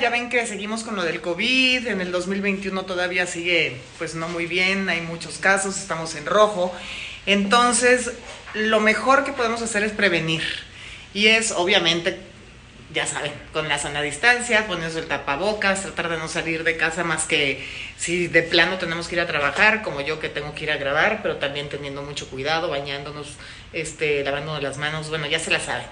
Ya ven que seguimos con lo del COVID, en el 2021 todavía sigue pues no muy bien, hay muchos casos, estamos en rojo. Entonces, lo mejor que podemos hacer es prevenir. Y es obviamente, ya saben, con la sana distancia, ponerse el tapabocas, tratar de no salir de casa más que si de plano tenemos que ir a trabajar, como yo que tengo que ir a grabar, pero también teniendo mucho cuidado, bañándonos, este, lavando las manos, bueno, ya se la saben.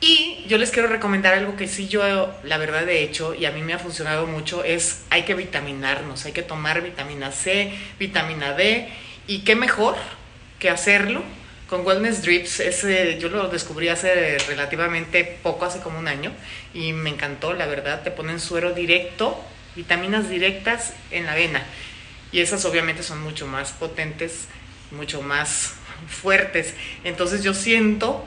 Y yo les quiero recomendar algo que sí yo, la verdad, he hecho y a mí me ha funcionado mucho, es hay que vitaminarnos, hay que tomar vitamina C, vitamina D, y qué mejor que hacerlo con Wellness Drips. Ese, yo lo descubrí hace relativamente poco, hace como un año, y me encantó, la verdad, te ponen suero directo, vitaminas directas en la vena, y esas obviamente son mucho más potentes, mucho más fuertes. Entonces yo siento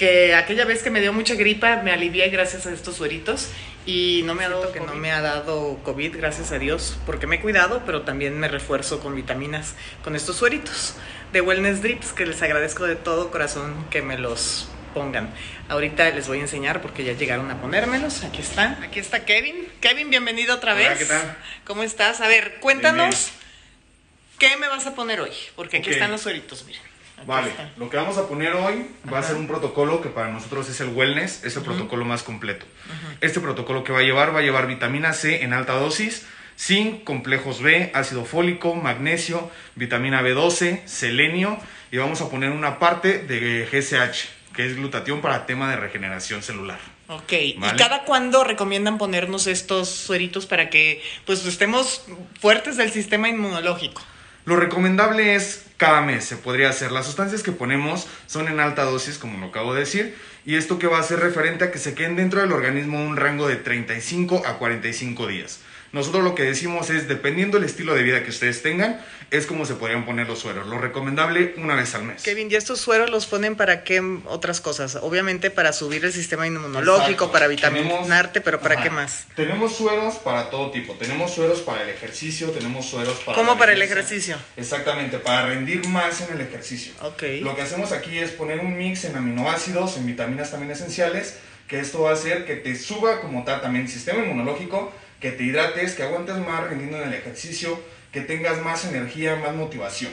que aquella vez que me dio mucha gripa me alivié gracias a estos sueritos y no me ha dado que no me ha dado COVID, gracias a Dios, porque me he cuidado, pero también me refuerzo con vitaminas con estos sueritos de Wellness Drips que les agradezco de todo corazón que me los pongan. Ahorita les voy a enseñar porque ya llegaron a ponérmelos. Aquí están. Aquí está Kevin. Kevin, bienvenido otra vez. Hola, ¿qué tal? ¿Cómo estás? A ver, cuéntanos qué me vas a poner hoy, porque aquí están los sueritos, miren. Aquí Vale, lo que vamos a poner hoy va a ser un protocolo que para nosotros es el wellness, es el protocolo más completo. Este protocolo que va a llevar va a llevar vitamina C en alta dosis, zinc, complejos B, ácido fólico, magnesio, vitamina B12, selenio y vamos a poner una parte de GSH, que es glutatión para tema de regeneración celular. Ok, ¿y cada cuándo recomiendan ponernos estos sueritos para que pues estemos fuertes del sistema inmunológico? Lo recomendable es cada mes, se podría hacer. Las sustancias que ponemos son en alta dosis, como lo acabo de decir, y esto que va a ser referente a que se queden dentro del organismo un rango de 35 a 45 días. Nosotros lo que decimos es, dependiendo del estilo de vida que ustedes tengan, es como se podrían poner los sueros. Lo recomendable una vez al mes. Kevin, ¿y estos sueros los ponen para qué otras cosas? Obviamente para subir el sistema inmunológico, Exacto. para vitaminarte, pero ¿para Ajá. qué más? Tenemos sueros para todo tipo. Tenemos sueros para el ejercicio, tenemos sueros para... ¿Cómo para el ejercicio? Exactamente, para rendir más en el ejercicio. Ok. Lo que hacemos aquí es poner un mix en aminoácidos, en vitaminas también esenciales, que esto va a hacer que te suba como tal también el sistema inmunológico, que te hidrates, que aguantes más rendiendo en el ejercicio, que tengas más energía, más motivación.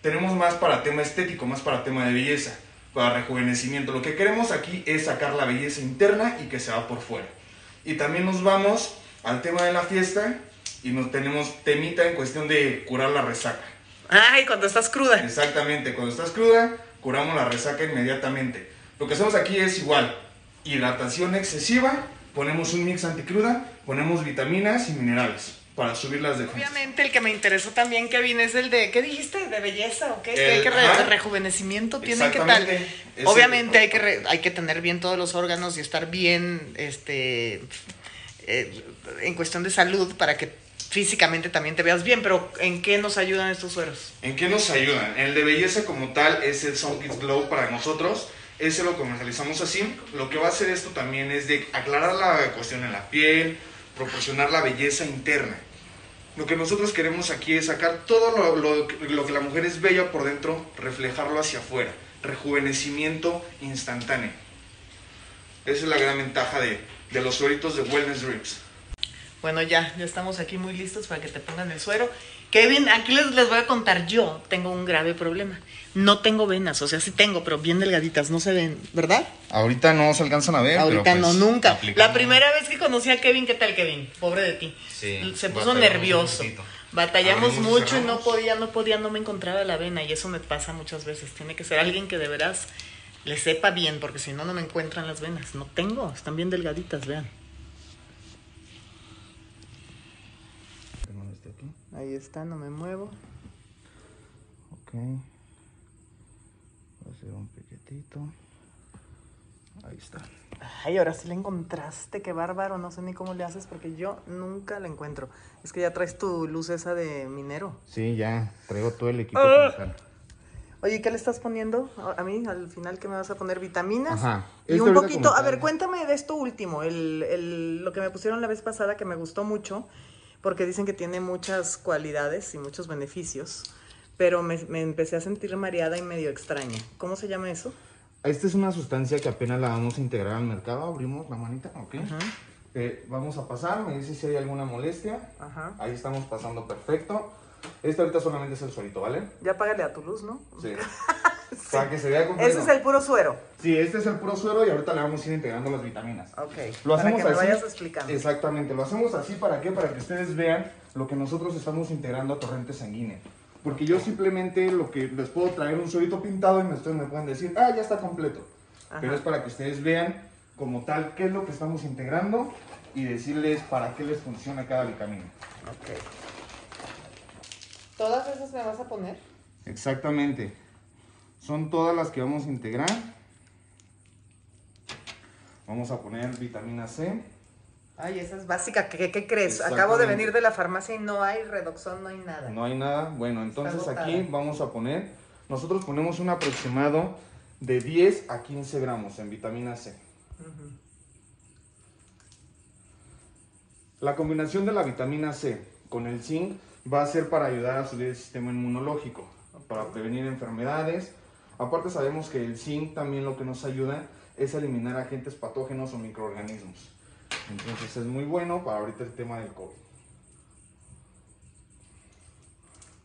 Tenemos más para tema estético, más para tema de belleza, para rejuvenecimiento. Lo que queremos aquí es sacar la belleza interna y que se va por fuera. Y también nos vamos al tema de la fiesta y nos tenemos temita en cuestión de curar la resaca. Ay, cuando estás cruda. Exactamente, cuando estás cruda, curamos la resaca inmediatamente. Lo que hacemos aquí es igual, hidratación excesiva, ponemos un mix anticruda, ponemos vitaminas y minerales para subir las defensas. Obviamente el que me interesó también, Kevin, es el de, ¿qué dijiste? ¿De belleza o qué? El- ¿Que hay que re- ajá. de rejuvenecimiento tiene que tal? Es Obviamente el- hay que, re- hay que tener bien todos los órganos y estar bien, este, eh, en cuestión de salud para que físicamente también te veas bien, pero ¿en qué nos ayudan estos sueros? ¿En qué nos ayudan? El de belleza como tal es el Sun Kids Glow para nosotros. Ese lo comercializamos así. Lo que va a hacer esto también es de aclarar la cuestión en la piel, proporcionar la belleza interna. Lo que nosotros queremos aquí es sacar todo lo, que la mujer es bella por dentro, reflejarlo hacia afuera. Rejuvenecimiento instantáneo. Esa es la gran ventaja de, de los sueritos de Wellness Drips. Bueno, ya, ya estamos aquí muy listos para que te pongan el suero. Kevin, aquí les, les voy a contar, yo tengo un grave problema. No tengo venas, o sea, sí tengo, pero bien delgaditas, no se ven, ¿verdad? Ahorita no se alcanzan a ver. Ahorita pues, no, nunca. La primera vez que conocí a Kevin, ¿qué tal, Kevin? Pobre de ti. Sí, Se puso nervioso. Batallamos Abrimos mucho y no podía, no podía, no me encontraba la vena y eso me pasa muchas veces. Tiene que ser alguien que de veras le sepa bien, porque si no, no me encuentran las venas. No tengo, están bien delgaditas, vean. Ahí está, no me muevo. Ok. Voy a hacer un piquetito. Ahí está. Ay, ahora sí la encontraste, qué bárbaro. No sé ni cómo le haces porque yo nunca la encuentro. Es que ya traes tu luz esa de minero. Sí, ya. Traigo todo el equipo Ah. Oye, ¿qué le estás poniendo a mí? Al final, ¿qué me vas a poner? ¿Vitaminas? Ajá. Y Este un poquito, a ver, cuéntame de esto último, el, el- lo que me pusieron la vez pasada que me gustó mucho, porque dicen que tiene muchas cualidades y muchos beneficios, pero me, me empecé a sentir mareada y medio extraña. ¿Cómo se llama eso? Esta es una sustancia que apenas la vamos a integrar al mercado. Abrimos la manita, ok. Te vamos a pasar, me dices si hay alguna molestia. Ajá. Ahí estamos pasando perfecto. Este ahorita solamente es el suerito, ¿vale? Ya págale a tu luz, ¿no? Sí. Para que se vea completo. Ese es el puro suero. Sí, este es el puro suero y ahorita le vamos a ir integrando las vitaminas. Ok. Lo para hacemos que me así. vayas explicando. Exactamente, lo hacemos así para qué? Para que ustedes vean lo que nosotros estamos integrando a torrente sanguínea. Porque yo simplemente lo que les puedo traer un suerito pintado y ustedes me pueden decir, ah, ya está completo. Ajá. Pero es para que ustedes vean como tal qué es lo que estamos integrando y decirles para qué les funciona cada vitamina. Ok. ¿Todas esas me vas a poner? Exactamente. Son todas las que vamos a integrar. Vamos a poner vitamina C. Ay, esa es básica. ¿Qué, qué crees? Acabo de venir de la farmacia y no hay redoxón, no hay nada. No hay nada. Bueno, entonces aquí vamos a poner, nosotros ponemos un aproximado de 10 a 15 gramos en vitamina C. La combinación de la vitamina C con el zinc va a ser para ayudar a subir el sistema inmunológico, para prevenir enfermedades. Aparte sabemos que el zinc también lo que nos ayuda es eliminar agentes patógenos o microorganismos. Entonces es muy bueno para ahorita el tema del COVID.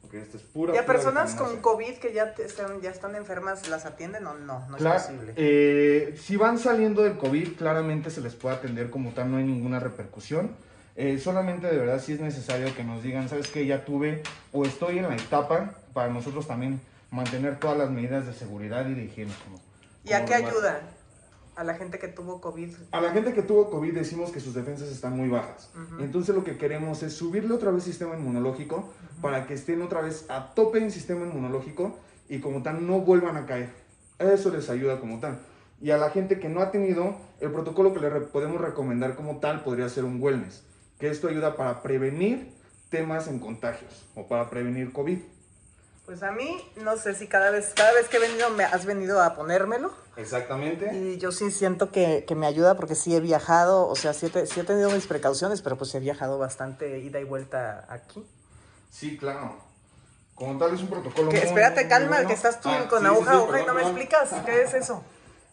Ok, esta es pura. ¿Y a pura personas con. COVID que ya, te- están, ya están enfermas, las atienden o no? No Claro, es posible. eh, si van saliendo del COVID, claramente se les puede atender como tal, no hay ninguna repercusión. Eh, solamente de verdad sí es necesario que nos digan, ¿sabes qué? Ya tuve o estoy en la etapa para nosotros también mantener todas las medidas de seguridad y de higiene. como- ¿Y a qué ayuda a la gente que tuvo COVID? A la gente que tuvo COVID decimos que sus defensas están muy bajas. Entonces lo que queremos es subirle otra vez sistema inmunológico para que estén otra vez a tope en sistema inmunológico y como tal no vuelvan a caer. Eso les ayuda como tal. Y a la gente que no ha tenido, el protocolo que le podemos recomendar como tal podría ser un wellness. Que esto ayuda para prevenir temas en contagios o para prevenir COVID. Pues a mí, no sé si cada vez, cada vez que he venido me has venido a ponérmelo. Exactamente. Y yo sí siento que, que me ayuda porque sí he viajado, o sea, sí he, te- sí he tenido mis precauciones, pero pues he viajado bastante ida y vuelta aquí. Sí, claro. Como tal es un protocolo Que, muy, espérate, muy calma, bueno. que estás tú Ah, con sí, aguja, sí, aguja y perdón, no me explicas. ¿Qué es eso?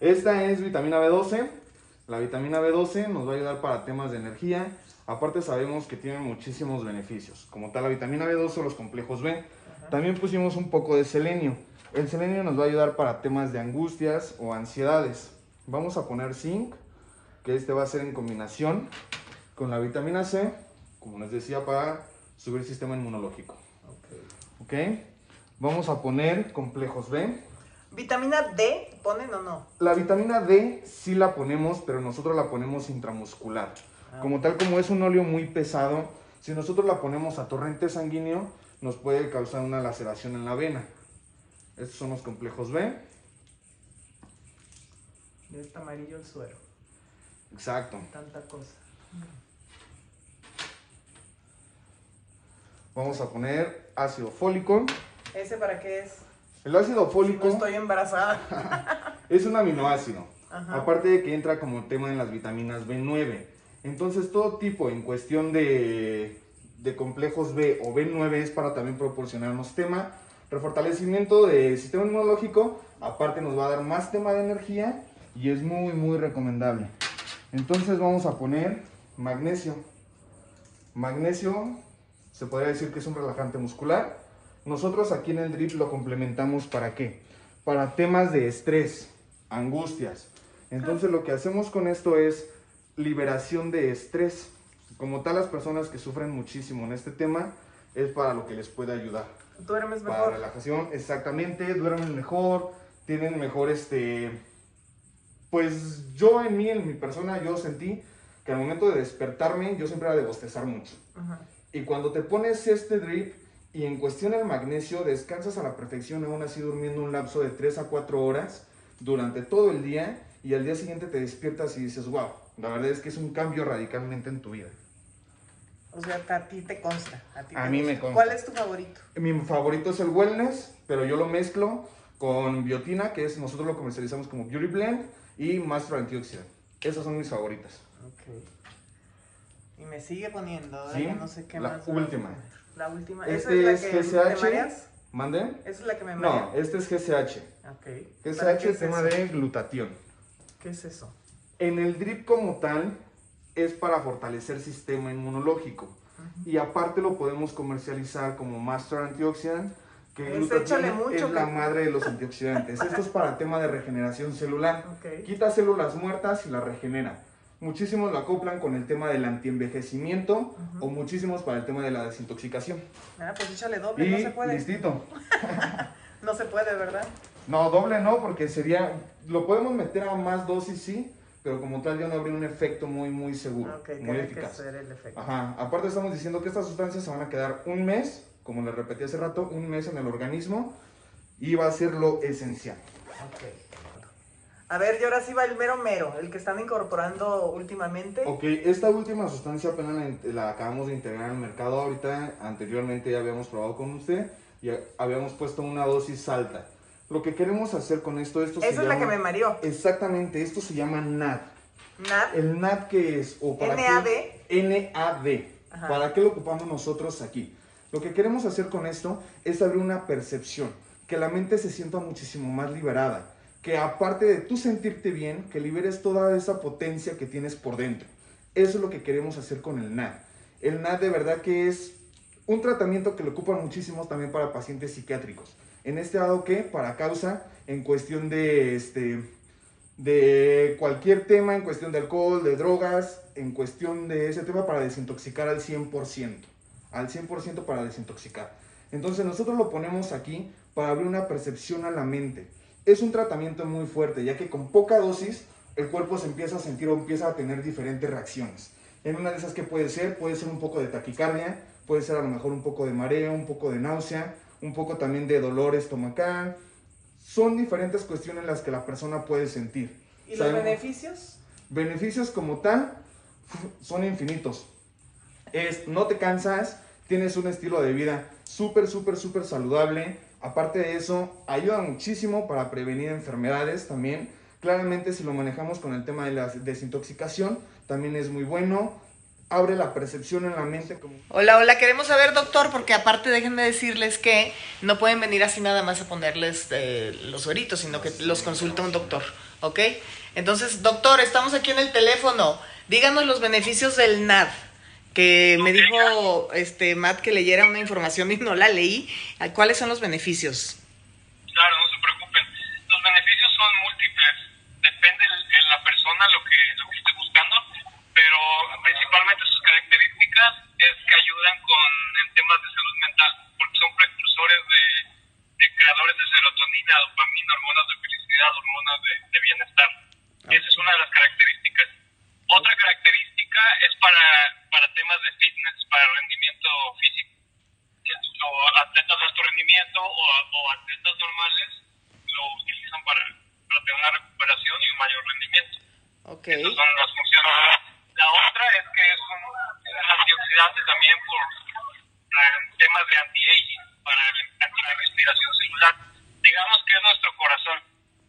Esta es vitamina B12. La vitamina B12 nos va a ayudar para temas de energía. Aparte sabemos que tiene muchísimos beneficios. Como tal la vitamina B12 o los complejos B. También pusimos un poco de selenio. El selenio nos va a ayudar para temas de angustias o ansiedades. Vamos a poner zinc, que este va a ser en combinación con la vitamina C, como les decía, para subir el sistema inmunológico. ¿Ok? Vamos a poner complejos B. ¿Vitamina D ponen o no? La vitamina D sí la ponemos, pero nosotros la ponemos intramuscular. Ah. Como tal, como es un óleo muy pesado, si nosotros la ponemos a torrente sanguíneo, nos puede causar una laceración en la vena. Estos son los complejos B. De este amarillo el suero. Exacto. Tanta cosa. Vamos a poner ácido fólico. ¿Ese para qué es? El ácido fólico No estoy embarazada. es un aminoácido. Ajá. Aparte de que entra como tema en las vitaminas B9. Entonces todo tipo en cuestión de, de complejos B o B9 es para también proporcionarnos tema, refortalecimiento del sistema inmunológico. Aparte nos va a dar más tema de energía y es muy muy recomendable. Entonces vamos a poner magnesio. Magnesio se podría decir que es un relajante muscular. Nosotros aquí en el drip lo complementamos para qué? Para temas de estrés, angustias. Entonces lo que hacemos con esto es liberación de estrés. Como tal las personas que sufren muchísimo en este tema es para lo que les puede ayudar. Duermes Para mejor. relajación, exactamente, duermen mejor, tienen mejor este... Pues yo en mí, en mi persona, yo sentí que al momento de despertarme yo siempre era de bostezar mucho. Ajá. Y cuando te pones este drip y en cuestión del magnesio descansas a la perfección, aún así durmiendo un lapso de 3 a 4 horas durante todo el día y al día siguiente te despiertas y dices, wow, la verdad es que es un cambio radicalmente en tu vida. O sea, a ti te consta. A, ti A te mí me consta. ¿Cuál es tu favorito? Mi favorito es el wellness, pero yo lo mezclo con biotina, que es nosotros lo comercializamos como Beauty Blend, y Master Antioxidant. Esas son mis favoritas. Ok. Y me sigue poniendo, ¿eh? Sí, no sé qué la más. última. La última. Este ¿Esa es es la que te mareas? ¿Mande? ¿Esa es la que me No, marea? este es GSH. Ok. ¿Para qué GSH es tema eso? de glutatión. ¿Qué es eso? En el drip como tal, es para fortalecer sistema inmunológico. Y aparte lo podemos comercializar como Master Antioxidant, que Pues échale mucho, es la madre de los antioxidantes. Esto es para el tema de regeneración celular. Quita células muertas y las regenera. Muchísimos lo acoplan con el tema del antienvejecimiento o muchísimos para el tema de la desintoxicación. Ah, pues échale doble, Y no se puede. listito. No se puede, ¿verdad? No, doble no, porque sería. Lo podemos meter a más dosis, sí, pero como tal ya no habría un efecto muy, muy seguro, Ok, muy que eficaz. ser el efecto. Ajá. Aparte, estamos diciendo que estas sustancias se van a quedar un mes, como les repetí hace rato, un mes en el organismo y va a ser lo esencial. A ver, y ahora sí va el mero mero, el que están incorporando últimamente. Ok, esta última sustancia apenas la, la acabamos de integrar al mercado ahorita. Anteriormente ya habíamos probado con usted y habíamos puesto una dosis alta. Lo que queremos hacer con esto, esto se Esa es la que llama- me mareó. Exactamente, esto se llama NAD. NAD. ¿El NAD qué es? ¿O para NAD. qué? NAD. Ajá. ¿Para qué lo ocupamos nosotros aquí? Lo que queremos hacer con esto es abrir una percepción, que la mente se sienta muchísimo más liberada, que aparte de tú sentirte bien, que liberes toda esa potencia que tienes por dentro. Eso es lo que queremos hacer con el NAD. El NAD de verdad que es un tratamiento que lo ocupan muchísimos también para pacientes psiquiátricos. En este dado que para causa en cuestión de este de cualquier tema, en cuestión de alcohol, de drogas, en cuestión de ese tema para desintoxicar al 100%, al 100% para desintoxicar. Entonces nosotros lo ponemos aquí para abrir una percepción a la mente. Es un tratamiento muy fuerte, ya que con poca dosis el cuerpo se empieza a sentir o empieza a tener diferentes reacciones. En una de esas que puede ser, puede ser un poco de taquicardia, puede ser a lo mejor un poco de mareo, un poco de náusea, un poco también de dolor estomacal. Son diferentes cuestiones las que la persona puede sentir. ¿Y los beneficios? Beneficios como tal son infinitos. Es, no te cansas, tienes un estilo de vida súper, súper, súper saludable. Aparte de eso, ayuda muchísimo para prevenir enfermedades también. Claramente si lo manejamos con el tema de la desintoxicación, también es muy bueno. Abre la percepción en la mente. Hola, hola, queremos saber, doctor, porque aparte déjenme decirles que no pueden venir así nada más a ponerles eh, los sueritos, sino que los consulta un doctor, ¿ok? Entonces, doctor, estamos aquí en el teléfono. Díganos los beneficios del NAD, que me dijo este Matt que leyera una información y no la leí. ¿Cuáles son los beneficios? Claro, no se preocupen. Los beneficios son múltiples. Depende de la persona lo que, lo que esté buscando, pero principalmente sus características es que ayudan con en temas de salud mental, porque son precursores de, de creadores de serotonina, dopamina, hormonas de felicidad, hormonas de, de bienestar. Esa es una de las características. Otra característica es para, para temas de fitness, para rendimiento físico o atletas de alto rendimiento o, o atletas normales lo utilizan para, para tener una recuperación y un mayor rendimiento. Ok. Esas son las funciones. La otra es que es un, antioxidante también por eh, temas de anti-aging, para la respiración celular. Digamos que es nuestro corazón.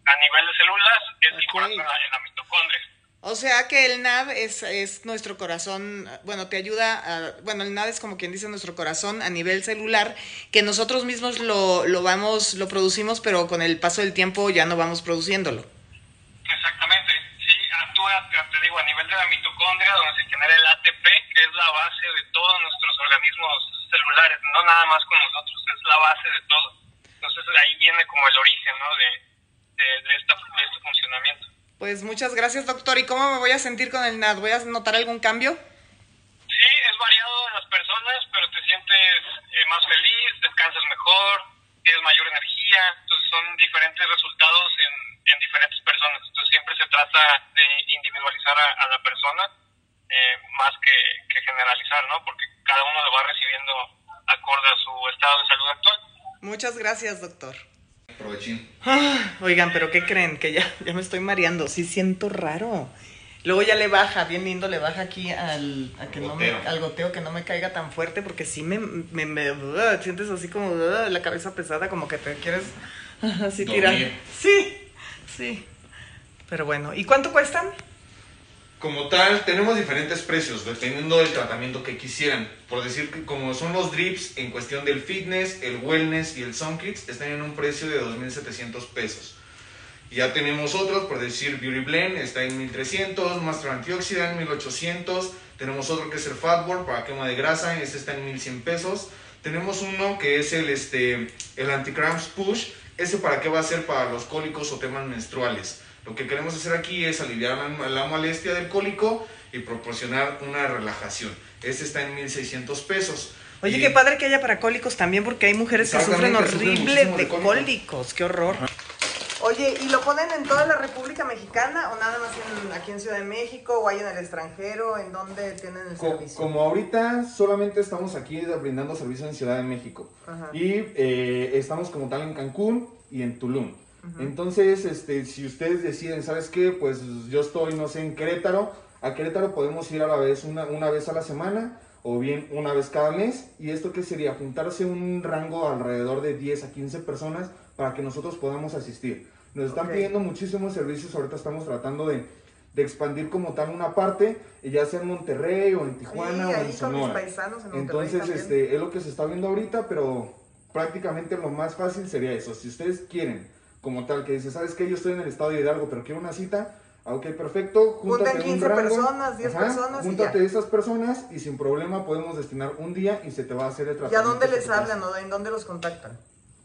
A nivel de células es el Ok. corazón en la mitocondria. O sea que el NAD es, es nuestro corazón, bueno, te ayuda a, bueno, el NAD es como quien dice nuestro corazón a nivel celular, que nosotros mismos lo, lo vamos, lo producimos, pero con el paso del tiempo ya no vamos produciéndolo. Exactamente, sí, actúa, te digo, a nivel de la mitocondria, donde se genera el ATP, que es la base de todos nuestros organismos celulares, no nada más con nosotros, es la base de todo. Entonces ahí viene como el origen, ¿no? De, de, de, esta, de este funcionamiento. Pues muchas gracias, doctor. ¿Y cómo me voy a sentir con el NAD? ¿Voy a notar algún cambio? Sí, es variado en las personas, pero te sientes eh, más feliz, descansas mejor, tienes mayor energía, entonces son diferentes resultados en, en diferentes personas. Entonces siempre se trata de individualizar a, a la persona eh, más que, que generalizar, ¿no? Porque cada uno lo va recibiendo acorde a su estado de salud actual. Muchas gracias, doctor. Provechín. Ah, oigan, pero ¿qué creen? Que ya, ya me estoy mareando. Sí siento raro. Luego ya le baja, bien lindo, le baja aquí al, a que no me- Goteo. al goteo, que no me caiga tan fuerte, porque sí me, me, me- uh, sientes así como uh, la cabeza pesada, como que te quieres uh, así Dormir. tirar. Sí, sí. Pero bueno, ¿y cuánto cuestan? Como tal, tenemos diferentes precios dependiendo del tratamiento que quisieran. Por decir que como son los drips en cuestión del fitness, el wellness y el sun kits, están en un precio de 2.700 pesos. Ya tenemos otros, por decir Beauty Blend, está en 1300, Master Antioxidant 1800, tenemos otro que es el Fatboard para quema de grasa, este está en 1100 pesos. Tenemos uno que es el, este, el Anti-Cramps Push, ese para qué va a ser para los cólicos o temas menstruales. Lo que queremos hacer aquí es aliviar la, la molestia del cólico y proporcionar una relajación. Este está en 1600 pesos. Oye, Y- qué padre que haya para cólicos también, porque hay mujeres que sufren horrible de de cólicos. cólicos. Qué horror. Oye, ¿y lo ponen en toda la República Mexicana o nada más en- aquí en Ciudad de México o hay en el extranjero? ¿En dónde tienen el Co- servicio? como ahorita solamente estamos aquí brindando servicio en Ciudad de México Ajá. y eh, estamos como tal en Cancún y en Tulum. Entonces, este, si ustedes deciden, ¿sabes qué? Pues yo estoy, no sé, en Querétaro. A Querétaro podemos ir a la vez una, una vez a la semana o bien una vez cada mes. ¿Y esto qué sería? Juntarse un rango alrededor de 10 a 15 personas para que nosotros podamos asistir. Nos están pidiendo muchísimos servicios, ahorita estamos tratando de, de expandir como tal una parte, eh, ya sea en Monterrey o en Tijuana Sí, o en Sonora. paisanos en Entonces, también. este, es lo que se está viendo ahorita, pero prácticamente lo más fácil sería eso. Si ustedes quieren, como tal, que dice, ¿sabes qué? Yo estoy en el estado de Hidalgo, pero quiero una cita. Ah, Ok, perfecto. Júntate un 15 rango. personas, 10 personas y Júntate esas personas y sin problema podemos destinar un día y se te va a hacer el ¿Y tratamiento. a dónde les hablan o en dónde los contactan?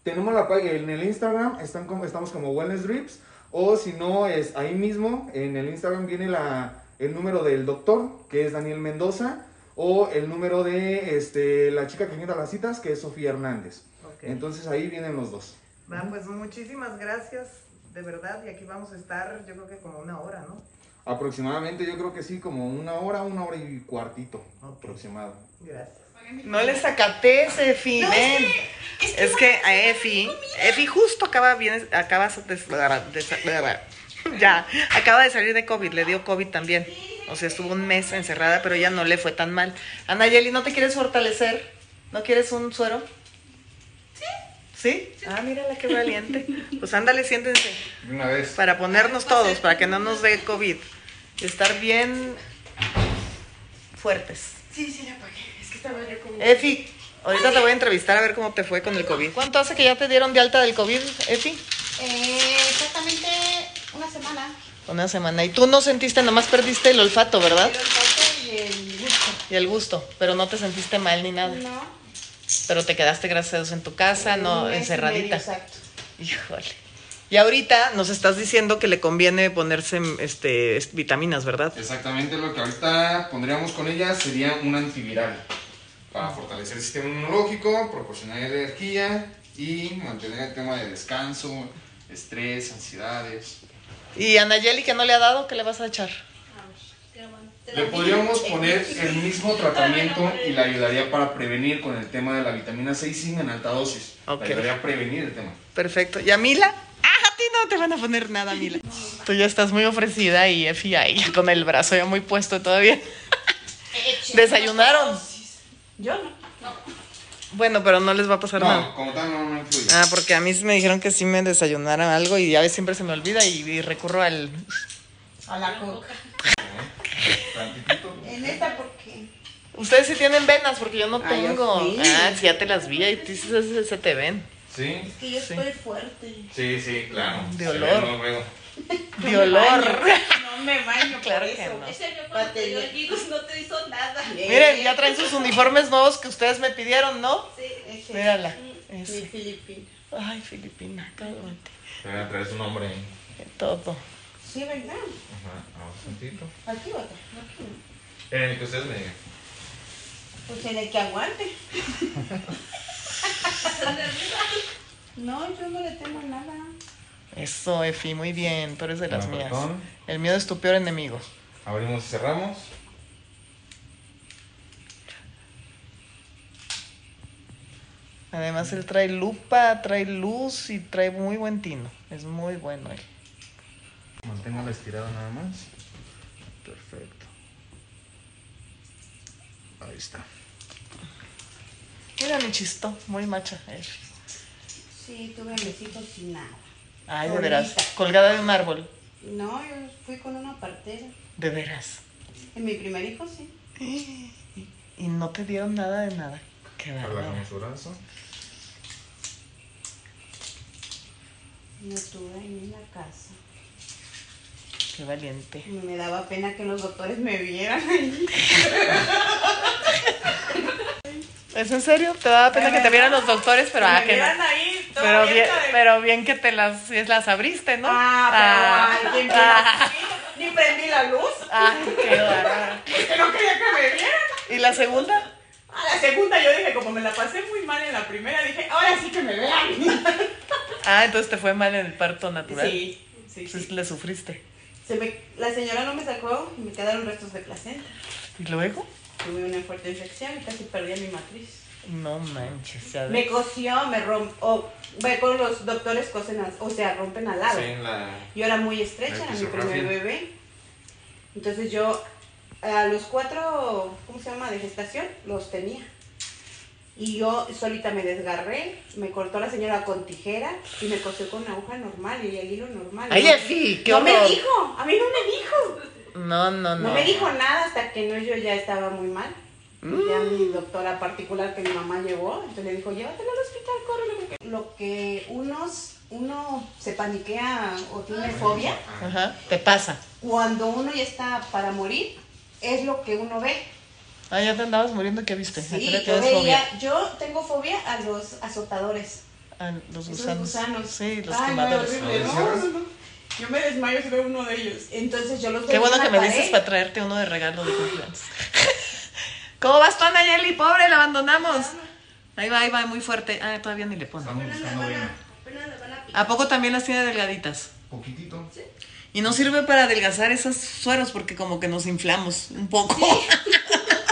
Tenemos la página en el Instagram, están como, estamos como Wellness Drips, o si no, es ahí mismo, en el Instagram viene la, el número del doctor, que es Daniel Mendoza, o el número de este, la chica que mira las citas, que es Sofía Hernández. Entonces ahí vienen los dos. Va, pues muchísimas gracias, de verdad, y aquí vamos a estar, yo creo que como una hora, ¿no? Aproximadamente yo creo que sí, como una hora, una hora y cuartito aproximado. Gracias. No les acates, Efi, ven. Es que a Efi, Efi justo acaba bien, acaba de, de- ya, acaba de salir de COVID, le dio COVID también. O sea, estuvo un mes encerrada, pero ya no le fue tan mal. Anayeli, ¿no te quieres fortalecer? ¿No quieres un suero? Sí. Ah, mírala qué valiente. Pues ándale, siéntense. Una vez. Para ponernos todos, para que no nos dé COVID. Estar bien fuertes. Sí, sí, la pagué. Es que estaba yo como. Efi, ahorita te voy a entrevistar a ver cómo te fue con el COVID. ¿Cuánto hace que ya te dieron de alta del COVID, Efi? Eh, exactamente una semana. Una semana. Y tú no sentiste, nomás perdiste el olfato, ¿verdad? El olfato y el gusto. Y el gusto, pero no te sentiste mal ni nada. No. Pero te quedaste, gracias a Dios, en tu casa, no encerradita. medio, exacto. Híjole. Y ahorita nos estás diciendo que le conviene ponerse este, vitaminas, ¿verdad? Exactamente lo que ahorita pondríamos con ella sería un antiviral para fortalecer el sistema inmunológico, proporcionar energía y mantener el tema de descanso, estrés, ansiedades. Y a Nayeli, que no le ha dado, ¿qué le vas a echar? Le podríamos poner el mismo tratamiento y le ayudaría para prevenir con el tema de la vitamina C y zinc en alta dosis. Ok. Le ayudaría a prevenir el tema. Perfecto. ¿Y a Mila? Ah, a ti no te van a poner nada, Mila. Tú ya estás muy ofrecida y Efi ahí con el brazo ya muy puesto todavía. ¿Desayunaron? Yo no. Bueno, pero no les va a pasar nada. No, como tal no, no influye. Ah, porque a mí me dijeron que sí me desayunaran algo y a veces siempre se me olvida y, y recurro al... A la coca. Tantitito. En esta, porque. Ustedes sí tienen venas porque yo no Ah, yo tengo. sí. Ah, sí, ya te las vi y sí se, se- se te ven. Sí, Es que yo Sí. estoy fuerte. sí, sí, claro. De Se olor. ve luego, luego. De olor. No me baño Claro por que eso. no. Ese año cuando te dio el virus no te hizo nada. Miren, ya traen sus uniformes nuevos que ustedes me pidieron, ¿no? Sí. Ese. Mírala. Mi Ese. filipino. Ay, Filipina, cálmate. Traer su nombre ahí. Todo. Sí, ¿verdad? Ajá, vamos tantito. Aquí otra. Aquí. En el que ustedes me digan. Pues en el que aguante. No, yo no le temo nada. Eso, Efi, muy bien. Tú eres de las mías. perdón. El miedo es tu peor enemigo. Abrimos y cerramos. Además, él trae lupa, trae luz y trae muy buen tino. Es muy bueno él. Mantengo la estirada nada más. Perfecto. Ahí está. Mira mi chisto, muy macha. Sí, tuve mis hijos sin nada. Ay, de veras. Colgada de un árbol. No, yo fui con una partera. De veras. En mi primer hijo sí. Y, y no te dieron nada de nada. Qué bárbaro. Su brazo. No tuve ahí en la casa. Qué valiente. Me daba pena que los doctores me vieran ahí. ¿Es en serio? ¿Te daba pena que te vieran los doctores? Pero, ah, que no. ahí. Pero bien, pero bien que te las, las abriste, ¿no? Ah, pero Ah, ay, ¿quién ah? Ni prendí la luz. ah, qué bárbaro. Porque no quería que me vieran. ¿Y la segunda? A la segunda yo dije, como me la pasé muy mal en la primera, dije, ahora sí que me vean. Ah, entonces te fue mal en el parto natural. Sí, sí, Entonces sí. le sufriste. Se me- la señora no me sacó y me quedaron restos de placenta. ¿Y luego? Tuve una fuerte infección y casi perdí a mi matriz. No manches, Me cosió, me rompió. ve con los doctores cosen, al- o sea, rompen al lado. Sí, en la... Yo era muy estrecha, era mi primer bebé. Entonces yo a los cuatro, ¿cómo se llama? De gestación, los tenía. Y yo solita me desgarré, me cortó la señora con tijera y me cosió con aguja normal y el hilo normal. Ay, No- Efi, qué no me horror. dijo, a mí no me dijo. No, no, No no. me dijo nada hasta que no yo ya estaba muy mal. Y ya Mm. mi doctora particular que mi mamá llevó, entonces le dijo, llévatela al hospital, córrele. porque Lo que unos, uno se paniquea o tiene fobia, Ajá, te pasa. cuando uno ya está para morir, es lo que uno ve. Ah, ya te andabas muriendo, ¿qué viste? ¿A qué Sí, yo, veía, fobia? yo tengo fobia a los azotadores. A los Esos gusanos. gusanos. Sí, los Ay, no, quemadores. horrible, no, no, no. Yo me desmayo si veo uno de ellos. Entonces yo los Qué bueno en que me pared. dices para traerte uno de regalo de cumpleaños. ¿Cómo vas tú, Nayeli? Pobre, la abandonamos. Ahí va, ahí va, muy fuerte. Ah, todavía ni le vena. a, apenas le van a picar. ¿A poco también las tiene delgaditas? Poquitito. Y no sirve para adelgazar esos sueros porque como que nos inflamos un poco.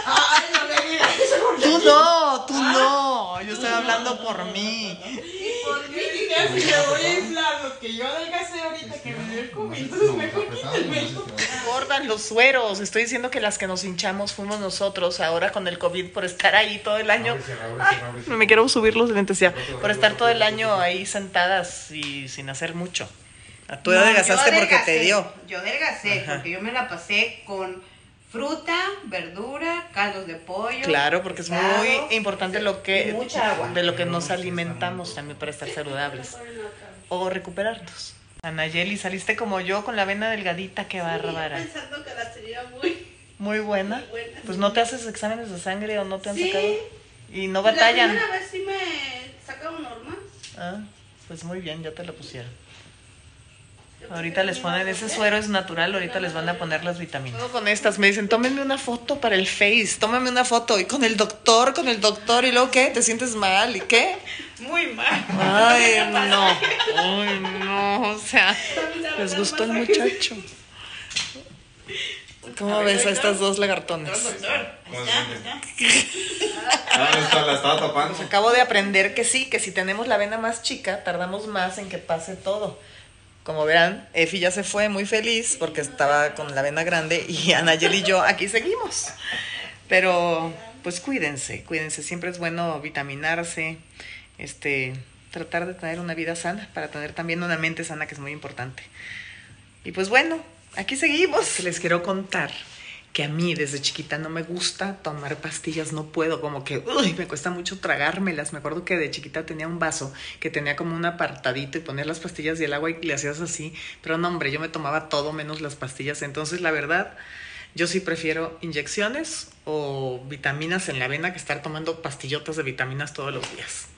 Ay, no me digas eso. Tú no, tú no. Yo estoy hablando por mí. ¿Por qué dije así? Me voy a inflar lo que yo adelgacé ahorita que me dio el COVID. Entonces mejor quítenme. Engordan los sueros. Estoy diciendo que las que nos hinchamos fuimos nosotros ahora con el COVID por estar ahí todo el año. Ay, no me quiero subir los lentes ya. Por estar todo el año ahí sentadas y sin hacer mucho. Tú No, adelgazaste porque te dio. Yo adelgacé porque yo me la pasé con fruta, verdura, caldos de pollo. Claro, porque es muy importante lo que y mucha agua. de lo que nos alimentamos también para estar saludables o recuperarnos. Anayeli, saliste como yo con la vena delgadita, qué bárbara. Pensando que la tenía muy. Muy buena. Muy buena. Pues no te haces exámenes de sangre o no te han Sí. sacado. Y no La batallan. primera vez sí me sacaron normal. Ah, pues muy bien, ya te lo pusieron. Ahorita les ponen ese suero es natural, ahorita les van a poner las vitaminas. Con estas me dicen, tómenme una foto para el Face, tómame una foto y con el doctor, con el doctor y luego qué, te sientes mal y qué. Muy mal. Ay, no. Ay, no, o sea, les gustó el muchacho. ¿Cómo ves a estas dos lagartones? Ah. Acabo de aprender que sí, que si tenemos la vena más chica, tardamos más en que pase todo. Como verán, Efi ya se fue muy feliz porque estaba con la vena grande y Anayeli y yo aquí seguimos. Pero pues cuídense, cuídense, siempre es bueno vitaminarse, este, tratar de tener una vida sana para tener también una mente sana que es muy importante. Y pues bueno, aquí seguimos. Les quiero contar que a mí desde chiquita no me gusta tomar pastillas, no puedo, como que uy, me cuesta mucho tragármelas. Me acuerdo que de chiquita tenía un vaso que tenía como un apartadito y poner las pastillas y el agua y le hacías así, pero no, hombre, yo me tomaba todo menos las pastillas. Entonces, la verdad, yo sí prefiero inyecciones o vitaminas en la vena que estar tomando pastillotas de vitaminas todos los días.